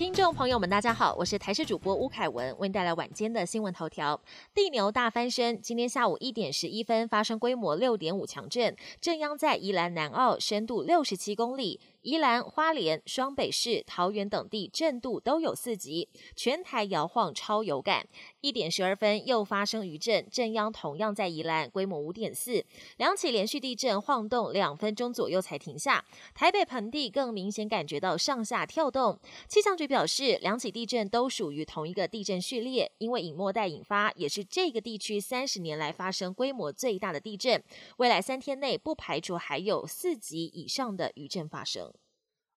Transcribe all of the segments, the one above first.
听众朋友们，大家好，我是台视主播吴凯文，为您带来晚间的新闻头条。地牛大翻身，今天下午一点十一分发生规模六点五强震，震央在宜兰南澳，深度六十七公里。宜兰、花莲、双北市、桃园等地震度都有四级，全台摇晃超有感。一点十二分又发生余震，震央同样在宜兰，规模五点四，两起连续地震晃动两分钟左右才停下。台北盆地更明显感觉到上下跳动。气象局表示，两起地震都属于同一个地震序列，因为隐末带引发，也是这个地区三十年来发生规模最大的地震。未来三天内不排除还有四级以上的余震发生。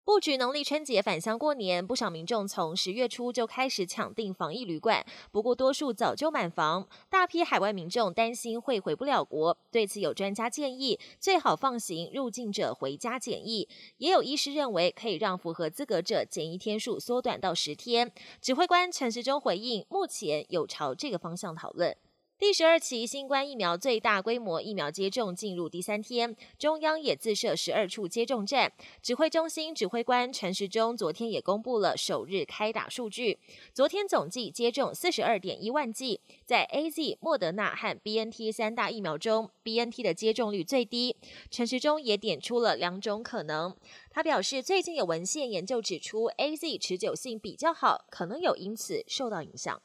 布局农历春节返乡过年，不少民众从十月初就开始抢订防疫旅馆，不过多数早就满房。大批海外民众担心会回不了国，对此有专家建议，最好放行入境者回家检疫。也有医师认为，可以让符合资格者检疫天数缩短到十天。指挥官陈时中回应，目前有朝这个方向讨论。第十二期新冠疫苗最大规模疫苗接种进入第三天，中央也自设十二处接种站。指挥中心指挥官陈时中昨天也公布了首日开打数据，昨天总计接种四十二点一万剂。在 A Z、莫德纳和 B N T 三大疫苗中，B N T 的接种率最低。陈时中也点出了两种可能，他表示最近有文献研究指出 A Z 持久性比较好，可能有因此受到影响。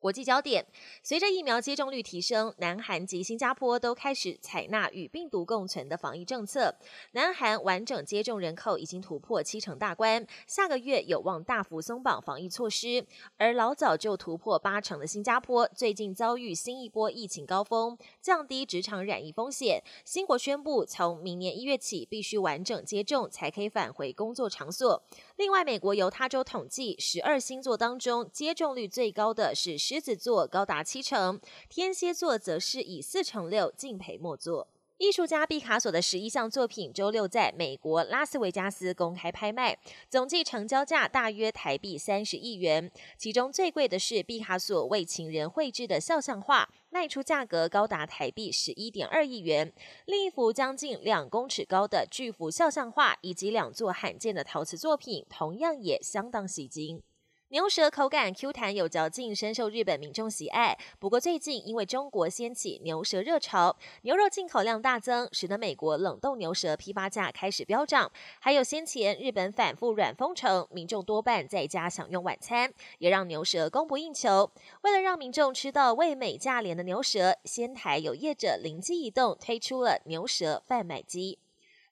国际焦点：随着疫苗接种率提升，南韩及新加坡都开始采纳与病毒共存的防疫政策。南韩完整接种人口已经突破七成大关，下个月有望大幅松绑防疫措施。而老早就突破八成的新加坡，最近遭遇新一波疫情高峰，降低职场染疫风险。新国宣布，从明年一月起，必须完整接种才可以返回工作场所。另外，美国犹他州统计，十二星座当中接种率最高的是。狮子座高达七成，天蝎座则是以四成六敬陪末座。艺术家毕卡索的十一项作品周六在美国拉斯维加斯公开拍卖，总计成交价大约台币三十亿元。其中最贵的是毕卡索为情人绘制的肖像画，卖出价格高达台币十一点二亿元。另一幅将近两公尺高的巨幅肖像画，以及两座罕见的陶瓷作品，同样也相当吸睛。牛舌口感 Q 弹有嚼劲，深受日本民众喜爱。不过最近因为中国掀起牛舌热潮，牛肉进口量大增，使得美国冷冻牛舌批发价开始飙涨。还有先前日本反复软封城，民众多半在家享用晚餐，也让牛舌供不应求。为了让民众吃到味美价廉的牛舌，仙台有业者灵机一动，推出了牛舌贩卖机。